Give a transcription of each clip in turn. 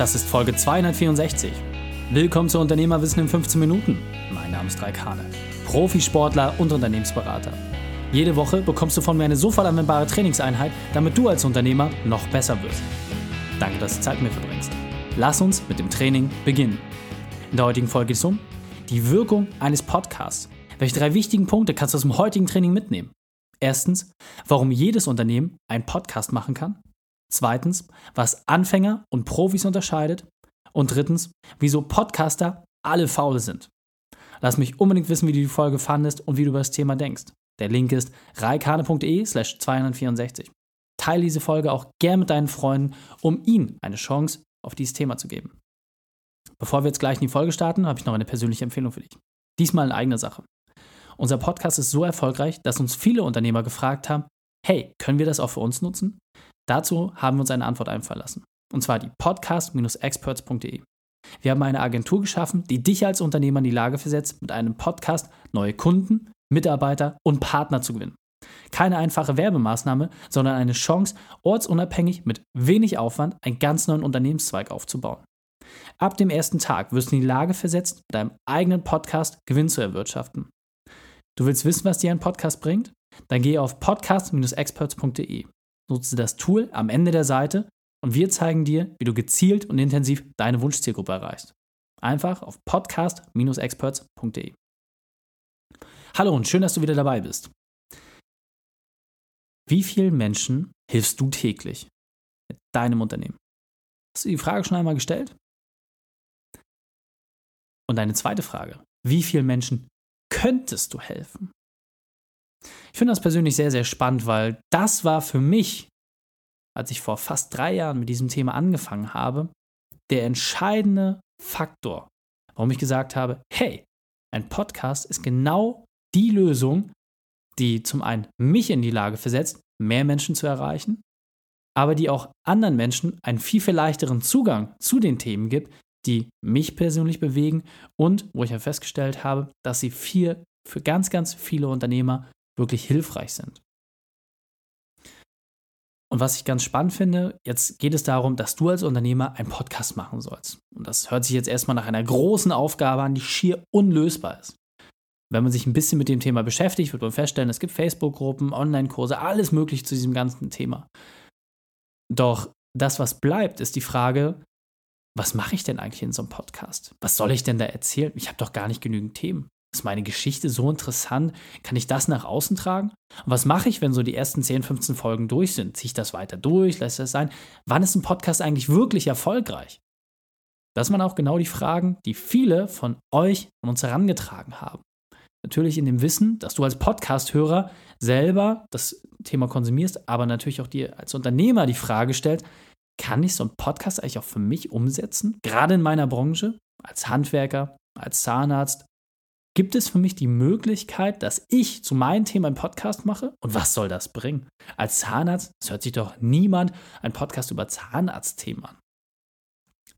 Das ist Folge 264. Willkommen zu Unternehmerwissen in 15 Minuten. Mein Name ist Raik Hane, Profisportler und Unternehmensberater. Jede Woche bekommst du von mir eine sofort anwendbare Trainingseinheit, damit du als Unternehmer noch besser wirst. Danke, dass du Zeit mit mir verbringst. Lass uns mit dem Training beginnen. In der heutigen Folge geht es um die Wirkung eines Podcasts. Welche drei wichtigen Punkte kannst du aus dem heutigen Training mitnehmen? Erstens, warum jedes Unternehmen einen Podcast machen kann. Zweitens, was Anfänger und Profis unterscheidet. Und drittens, wieso Podcaster alle faul sind. Lass mich unbedingt wissen, wie du die Folge fandest und wie du über das Thema denkst. Der Link ist reikane.de slash 264. Teile diese Folge auch gern mit deinen Freunden, um ihnen eine Chance auf dieses Thema zu geben. Bevor wir jetzt gleich in die Folge starten, habe ich noch eine persönliche Empfehlung für dich. Diesmal in eigener Sache. Unser Podcast ist so erfolgreich, dass uns viele Unternehmer gefragt haben, hey, können wir das auch für uns nutzen? Dazu haben wir uns eine Antwort einfallen lassen. Und zwar die podcast-experts.de. Wir haben eine Agentur geschaffen, die dich als Unternehmer in die Lage versetzt, mit einem Podcast neue Kunden, Mitarbeiter und Partner zu gewinnen. Keine einfache Werbemaßnahme, sondern eine Chance, ortsunabhängig mit wenig Aufwand einen ganz neuen Unternehmenszweig aufzubauen. Ab dem ersten Tag wirst du in die Lage versetzt, mit deinem eigenen Podcast Gewinn zu erwirtschaften. Du willst wissen, was dir ein Podcast bringt? Dann gehe auf podcast-experts.de. Nutze das Tool am Ende der Seite und wir zeigen dir, wie du gezielt und intensiv deine Wunschzielgruppe erreichst. Einfach auf podcast-experts.de. Hallo und schön, dass du wieder dabei bist. Wie vielen Menschen hilfst du täglich mit deinem Unternehmen? Hast du die Frage schon einmal gestellt? Und deine zweite Frage, wie vielen Menschen könntest du helfen? Ich finde das persönlich sehr, sehr spannend, weil das war für mich, als ich vor fast drei Jahren mit diesem Thema angefangen habe, der entscheidende Faktor, warum ich gesagt habe, hey, ein Podcast ist genau die Lösung, die zum einen mich in die Lage versetzt, mehr Menschen zu erreichen, aber die auch anderen Menschen einen viel, viel leichteren Zugang zu den Themen gibt, die mich persönlich bewegen und wo ich ja festgestellt habe, dass sie viel, für ganz, ganz viele Unternehmer wirklich hilfreich sind. Und was ich ganz spannend finde, jetzt geht es darum, dass du als Unternehmer einen Podcast machen sollst. Und das hört sich jetzt erstmal nach einer großen Aufgabe an, die schier unlösbar ist. Wenn man sich ein bisschen mit dem Thema beschäftigt, wird man feststellen, es gibt Facebook-Gruppen, Online-Kurse, alles möglich zu diesem ganzen Thema. Doch das, was bleibt, ist die Frage, was mache ich denn eigentlich in so einem Podcast? Was soll ich denn da erzählen? Ich habe doch gar nicht genügend Themen. Ist meine Geschichte so interessant? Kann ich das nach außen tragen? Und was mache ich, wenn so die ersten 10, 15 Folgen durch sind? Ziehe ich das weiter durch? Lässt das sein? Wann ist ein Podcast eigentlich wirklich erfolgreich? Das waren auch genau die Fragen, die viele von euch an uns herangetragen haben. Natürlich in dem Wissen, dass du als Podcast-Hörer selber das Thema konsumierst, aber natürlich auch dir als Unternehmer die Frage stellt, kann ich so einen Podcast eigentlich auch für mich umsetzen? Gerade in meiner Branche, als Handwerker, als Zahnarzt. Gibt es für mich die Möglichkeit, dass ich zu meinem Thema einen Podcast mache? Und was soll das bringen? Als Zahnarzt, es hört sich doch niemand einen Podcast über Zahnarztthemen an.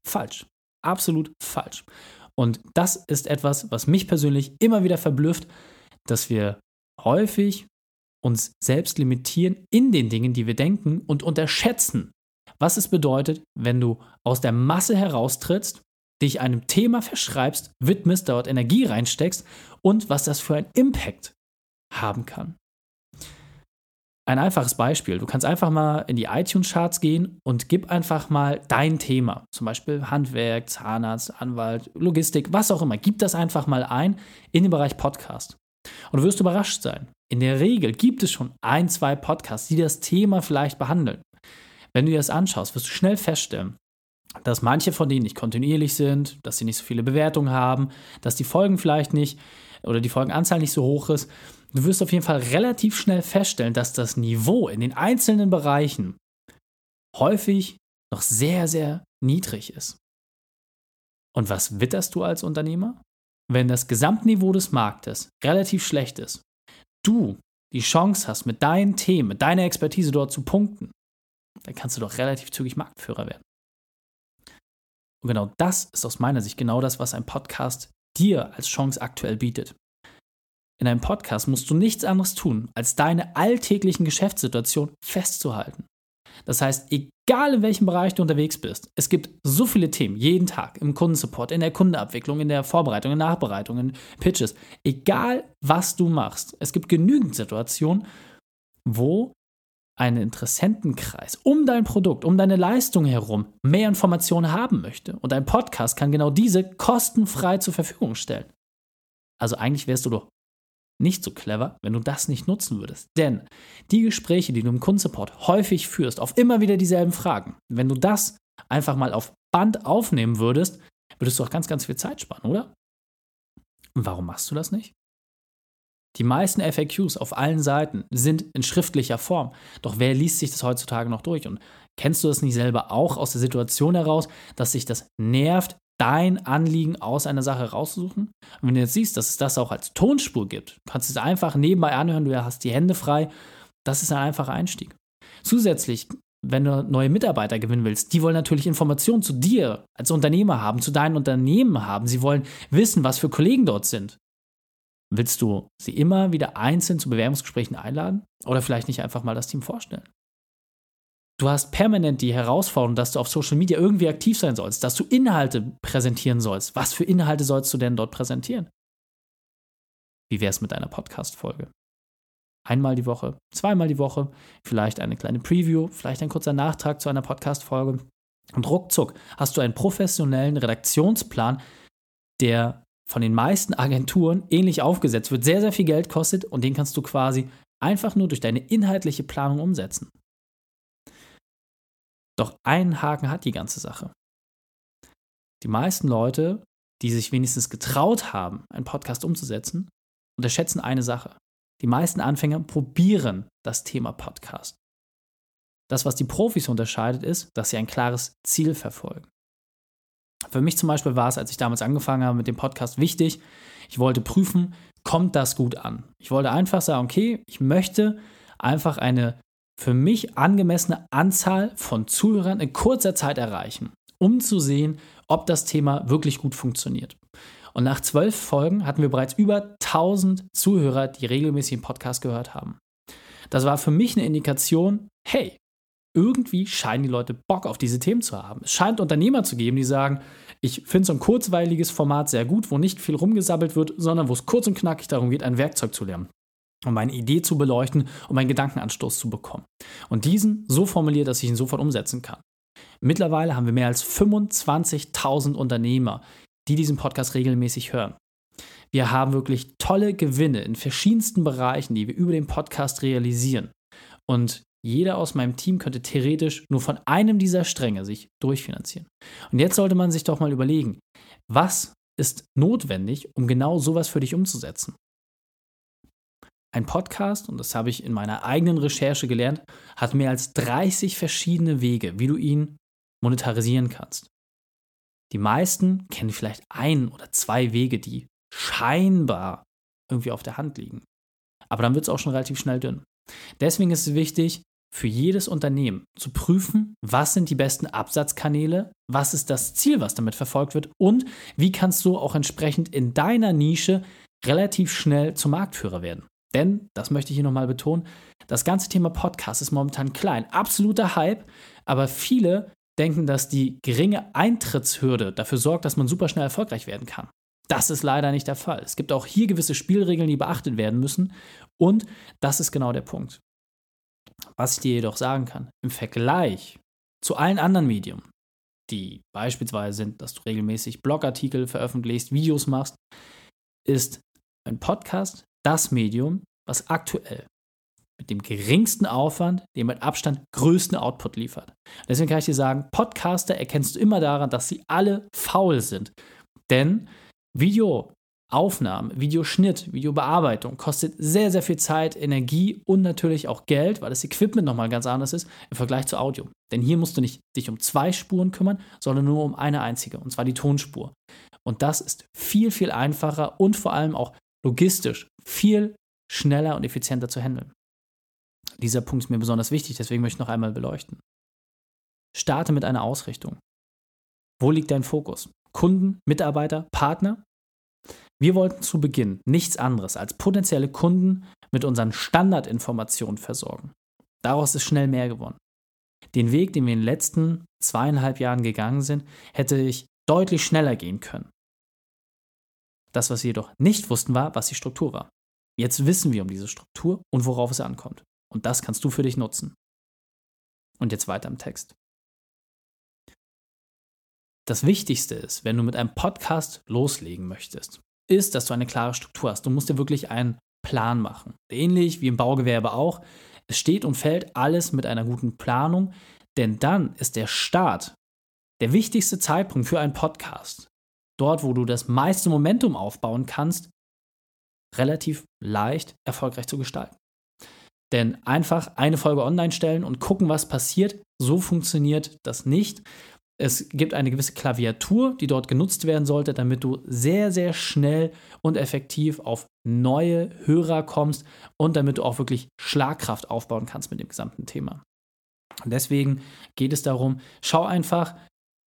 Falsch. Absolut falsch. Und das ist etwas, was mich persönlich immer wieder verblüfft, dass wir häufig uns selbst limitieren in den Dingen, die wir denken und unterschätzen, was es bedeutet, wenn du aus der Masse heraustrittst, dich einem Thema verschreibst, widmest, dort Energie reinsteckst und was das für einen Impact haben kann. Ein einfaches Beispiel. Du kannst einfach mal in die iTunes-Charts gehen und gib einfach mal dein Thema. Zum Beispiel Handwerk, Zahnarzt, Anwalt, Logistik, was auch immer. Gib das einfach mal ein in den Bereich Podcast. Und du wirst überrascht sein. In der Regel gibt es schon ein, zwei Podcasts, die das Thema vielleicht behandeln. Wenn du dir das anschaust, wirst du schnell feststellen, dass manche von denen nicht kontinuierlich sind, dass sie nicht so viele Bewertungen haben, dass die Folgen vielleicht nicht oder die Folgenanzahl nicht so hoch ist. Du wirst auf jeden Fall relativ schnell feststellen, dass das Niveau in den einzelnen Bereichen häufig noch sehr, sehr niedrig ist. Und was witterst du als Unternehmer? Wenn das Gesamtniveau des Marktes relativ schlecht ist, du die Chance hast, mit deinen Themen, mit deiner Expertise dort zu punkten, dann kannst du doch relativ zügig Marktführer werden. Und genau das ist aus meiner Sicht genau das, was ein Podcast dir als Chance aktuell bietet. In einem Podcast musst du nichts anderes tun, als deine alltäglichen Geschäftssituationen festzuhalten. Das heißt, Egal in welchem Bereich du unterwegs bist. Es gibt so viele Themen, jeden Tag, im Kundensupport, in der Kundenabwicklung, in der Vorbereitung, in der Nachbereitung, in Pitches. Egal, was du machst. Es gibt genügend Situationen, wo ein Interessentenkreis um dein Produkt, um deine Leistung herum mehr Informationen haben möchte. Und ein Podcast kann genau diese kostenfrei zur Verfügung stellen. Also eigentlich wärst du doch nicht so clever, wenn du das nicht nutzen würdest. Denn die Gespräche, die du im Kundensupport häufig führst, auf immer wieder dieselben Fragen, wenn du das einfach mal auf Band aufnehmen würdest, würdest du auch ganz, ganz viel Zeit sparen, oder? Und warum machst du das nicht? Die meisten FAQs auf allen Seiten sind in schriftlicher Form. Doch wer liest sich das heutzutage noch durch? Und kennst du das nicht selber auch aus der Situation heraus, dass sich das nervt, dein Anliegen aus einer Sache rauszusuchen? Und wenn du jetzt siehst, dass es das auch als Tonspur gibt, kannst du es einfach nebenbei anhören, du hast die Hände frei. Das ist ein einfacher Einstieg. Zusätzlich, wenn du neue Mitarbeiter gewinnen willst, die wollen natürlich Informationen zu dir als Unternehmer haben, zu deinem Unternehmen haben. Sie wollen wissen, was für Kollegen dort sind. Willst du sie immer wieder einzeln zu Bewerbungsgesprächen einladen? Oder vielleicht nicht einfach mal das Team vorstellen? Du hast permanent die Herausforderung, dass du auf Social Media irgendwie aktiv sein sollst, dass du Inhalte präsentieren sollst. Was für Inhalte sollst du denn dort präsentieren? Wie wäre es mit einer Podcast-Folge? Einmal die Woche, zweimal die Woche, vielleicht eine kleine Preview, vielleicht ein kurzer Nachtrag zu einer Podcast-Folge. Und ruckzuck hast du einen professionellen Redaktionsplan, der von den meisten Agenturen ähnlich aufgesetzt wird, sehr, sehr viel Geld kostet und den kannst du quasi einfach nur durch deine inhaltliche Planung umsetzen. Doch einen Haken hat die ganze Sache. Die meisten Leute, die sich wenigstens getraut haben, einen Podcast umzusetzen, unterschätzen eine Sache. Die meisten Anfänger probieren das Thema Podcast. Das, was die Profis unterscheidet, ist, dass sie ein klares Ziel verfolgen. Für mich zum Beispiel war es, als ich damals angefangen habe mit dem Podcast, wichtig, ich wollte prüfen, kommt das gut an? Ich wollte einfach sagen, okay, ich möchte einfach eine für mich angemessene Anzahl von Zuhörern in kurzer Zeit erreichen, um zu sehen, ob das Thema wirklich gut funktioniert. Und nach zwölf Folgen hatten wir bereits über 1000 Zuhörer, die regelmäßig den Podcast gehört haben. Das war für mich eine Indikation, hey, irgendwie scheinen die Leute Bock auf diese Themen zu haben. Es scheint Unternehmer zu geben, die sagen, ich finde so ein kurzweiliges Format sehr gut, wo nicht viel rumgesabbelt wird, sondern wo es kurz und knackig darum geht, ein Werkzeug zu lernen, um eine Idee zu beleuchten, um einen Gedankenanstoß zu bekommen. Und diesen so formuliert, dass ich ihn sofort umsetzen kann. Mittlerweile haben wir mehr als 25.000 Unternehmer, die diesen Podcast regelmäßig hören. Wir haben wirklich tolle Gewinne in verschiedensten Bereichen, die wir über den Podcast realisieren. Und jeder aus meinem Team könnte theoretisch nur von einem dieser Stränge sich durchfinanzieren. Und jetzt sollte man sich doch mal überlegen, was ist notwendig, um genau sowas für dich umzusetzen? Ein Podcast, und das habe ich in meiner eigenen Recherche gelernt, hat mehr als 30 verschiedene Wege, wie du ihn monetarisieren kannst. Die meisten kennen vielleicht ein oder zwei Wege, die scheinbar irgendwie auf der Hand liegen. Aber dann wird es auch schon relativ schnell dünn. Deswegen ist es wichtig, für jedes Unternehmen zu prüfen, was sind die besten Absatzkanäle, was ist das Ziel, was damit verfolgt wird und wie kannst du auch entsprechend in deiner Nische relativ schnell zum Marktführer werden. Denn, das möchte ich hier nochmal betonen, das ganze Thema Podcast ist momentan klein, absoluter Hype, aber viele denken, dass die geringe Eintrittshürde dafür sorgt, dass man super schnell erfolgreich werden kann. Das ist leider nicht der Fall. Es gibt auch hier gewisse Spielregeln, die beachtet werden müssen und das ist genau der Punkt. Was ich dir jedoch sagen kann, im Vergleich zu allen anderen Medien, die beispielsweise sind, dass du regelmäßig Blogartikel veröffentlichst, Videos machst, ist ein Podcast das Medium, was aktuell mit dem geringsten Aufwand, dem mit Abstand größten Output liefert. Deswegen kann ich dir sagen, Podcaster erkennst du immer daran, dass sie alle faul sind. Denn Video Aufnahmen, Videoschnitt, Videobearbeitung kostet sehr, sehr viel Zeit, Energie und natürlich auch Geld, weil das Equipment nochmal ganz anders ist im Vergleich zu Audio. Denn hier musst du nicht dich um zwei Spuren kümmern, sondern nur um eine einzige, und zwar die Tonspur. Und das ist viel, viel einfacher und vor allem auch logistisch viel schneller und effizienter zu handeln. Dieser Punkt ist mir besonders wichtig, deswegen möchte ich noch einmal beleuchten. Starte mit einer Ausrichtung. Wo liegt dein Fokus? Kunden, Mitarbeiter, Partner wir wollten zu Beginn nichts anderes als potenzielle Kunden mit unseren Standardinformationen versorgen. Daraus ist schnell mehr geworden. Den Weg, den wir in den letzten zweieinhalb Jahren gegangen sind, hätte ich deutlich schneller gehen können. Das, was wir jedoch nicht wussten, war, was die Struktur war. Jetzt wissen wir um diese Struktur und worauf es ankommt. Und das kannst du für dich nutzen. Und jetzt weiter im Text. Das Wichtigste ist, wenn du mit einem Podcast loslegen möchtest, ist, dass du eine klare Struktur hast. Du musst dir wirklich einen Plan machen. Ähnlich wie im Baugewerbe auch. Es steht und fällt alles mit einer guten Planung, denn dann ist der Start der wichtigste Zeitpunkt für einen Podcast. Dort, wo du das meiste Momentum aufbauen kannst, relativ leicht erfolgreich zu gestalten. Denn einfach eine Folge online stellen und gucken, was passiert, so funktioniert das nicht. Es gibt eine gewisse Klaviatur, die dort genutzt werden sollte, damit du sehr, sehr schnell und effektiv auf neue Hörer kommst und damit du auch wirklich Schlagkraft aufbauen kannst mit dem gesamten Thema. Und deswegen geht es darum, schau einfach,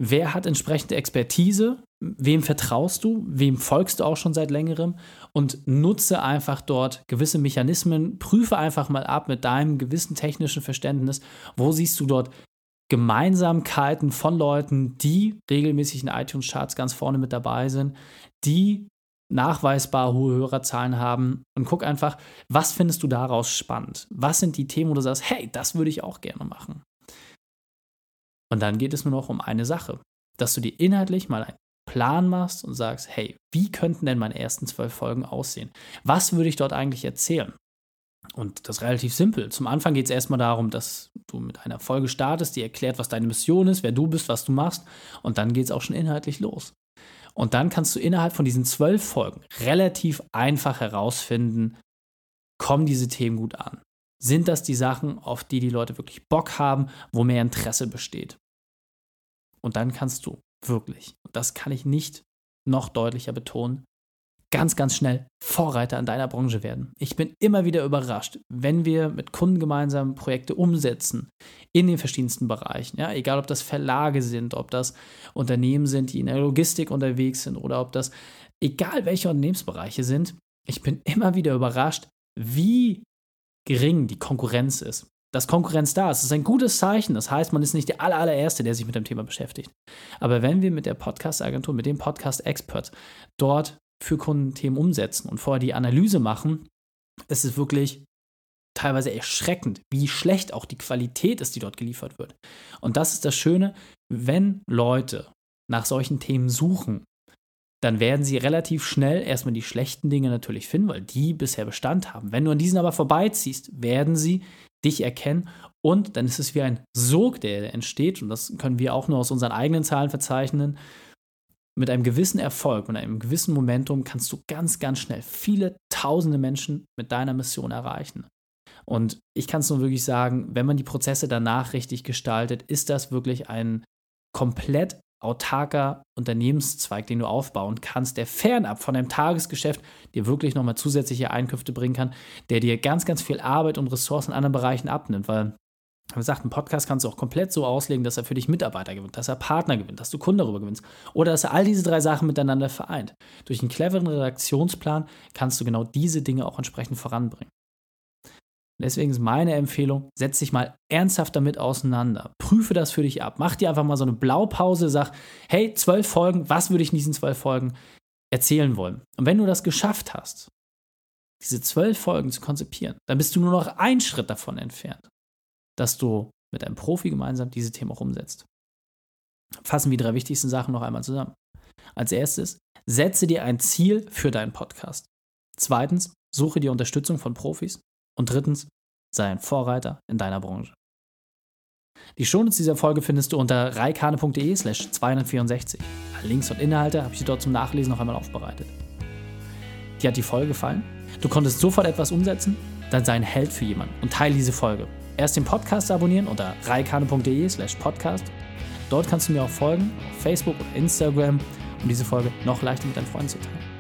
wer hat entsprechende Expertise, wem vertraust du, wem folgst du auch schon seit längerem und nutze einfach dort gewisse Mechanismen, prüfe einfach mal ab mit deinem gewissen technischen Verständnis, wo siehst du dort Gemeinsamkeiten von Leuten, die regelmäßig in iTunes-Charts ganz vorne mit dabei sind, die nachweisbar hohe Hörerzahlen haben und guck einfach, was findest du daraus spannend? Was sind die Themen, wo du sagst, hey, das würde ich auch gerne machen? Und dann geht es nur noch um eine Sache, dass du dir inhaltlich mal einen Plan machst und sagst, hey, wie könnten denn meine ersten zwölf Folgen aussehen? Was würde ich dort eigentlich erzählen? Und das ist relativ simpel. Zum Anfang geht es erstmal darum, dass du mit einer Folge startest, die erklärt, was deine Mission ist, wer du bist, was du machst. Und dann geht es auch schon inhaltlich los. Und dann kannst du innerhalb von diesen zwölf Folgen relativ einfach herausfinden, kommen diese Themen gut an? Sind das die Sachen, auf die die Leute wirklich Bock haben, wo mehr Interesse besteht? Und dann kannst du wirklich, und das kann ich nicht noch deutlicher betonen, ganz, ganz schnell Vorreiter in deiner Branche werden. Ich bin immer wieder überrascht, wenn wir mit Kunden gemeinsam Projekte umsetzen in den verschiedensten Bereichen. Ja, egal, ob das Verlage sind, ob das Unternehmen sind, die in der Logistik unterwegs sind oder ob das, egal welche Unternehmensbereiche sind, ich bin immer wieder überrascht, wie gering die Konkurrenz ist. Dass Konkurrenz da ist, ist ein gutes Zeichen. Das heißt, man ist nicht der allererste, der sich mit dem Thema beschäftigt. Aber wenn wir mit der Podcast-Agentur, mit dem Podcast-Expert dort für Kunden Themen umsetzen und vorher die Analyse machen, ist es wirklich teilweise erschreckend, wie schlecht auch die Qualität ist, die dort geliefert wird. Und das ist das Schöne, wenn Leute nach solchen Themen suchen, dann werden sie relativ schnell erstmal die schlechten Dinge natürlich finden, weil die bisher Bestand haben. Wenn du an diesen aber vorbeiziehst, werden sie dich erkennen und dann ist es wie ein Sog, der entsteht und das können wir auch nur aus unseren eigenen Zahlen verzeichnen mit einem gewissen Erfolg, mit einem gewissen Momentum kannst du ganz, ganz schnell viele tausende Menschen mit deiner Mission erreichen. Und ich kann es nur wirklich sagen, wenn man die Prozesse danach richtig gestaltet, ist das wirklich ein komplett autarker Unternehmenszweig, den du aufbauen kannst, der fernab von deinem Tagesgeschäft dir wirklich nochmal zusätzliche Einkünfte bringen kann, der dir ganz, ganz viel Arbeit und Ressourcen in anderen Bereichen abnimmt, weil wie gesagt, einen Podcast kannst du auch komplett so auslegen, dass er für dich Mitarbeiter gewinnt, dass er Partner gewinnt, dass du Kunden darüber gewinnst oder dass er all diese drei Sachen miteinander vereint. Durch einen cleveren Redaktionsplan kannst du genau diese Dinge auch entsprechend voranbringen. Deswegen ist meine Empfehlung, setz dich mal ernsthaft damit auseinander. Prüfe das für dich ab. Mach dir einfach mal so eine Blaupause, sag, hey, zwölf Folgen, was würde ich in diesen zwölf Folgen erzählen wollen? Und wenn du das geschafft hast, diese zwölf Folgen zu konzipieren, dann bist du nur noch einen Schritt davon entfernt dass du mit einem Profi gemeinsam diese Themen auch umsetzt. Fassen wir die drei wichtigsten Sachen noch einmal zusammen. Als erstes, setze dir ein Ziel für deinen Podcast. Zweitens, suche dir Unterstützung von Profis. Und drittens, sei ein Vorreiter in deiner Branche. Die Shownotes dieser Folge findest du unter reikane.de slash 264. Links und Inhalte habe ich dir dort zum Nachlesen noch einmal aufbereitet. Dir hat die Folge gefallen? Du konntest sofort etwas umsetzen? Dann sei ein Held für jemanden und teile diese Folge. Erst den Podcast abonnieren unter reikane.de slash podcast. Dort kannst du mir auch folgen, auf Facebook und Instagram, um diese Folge noch leichter mit deinen Freunden zu teilen.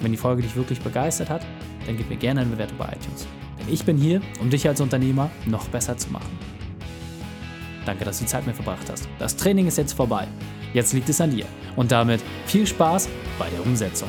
wenn die Folge dich wirklich begeistert hat, dann gib mir gerne eine Bewertung bei iTunes. Denn ich bin hier, um dich als Unternehmer noch besser zu machen. Danke, dass du die Zeit mit verbracht hast. Das Training ist jetzt vorbei. Jetzt liegt es an dir. Und damit viel Spaß bei der Umsetzung.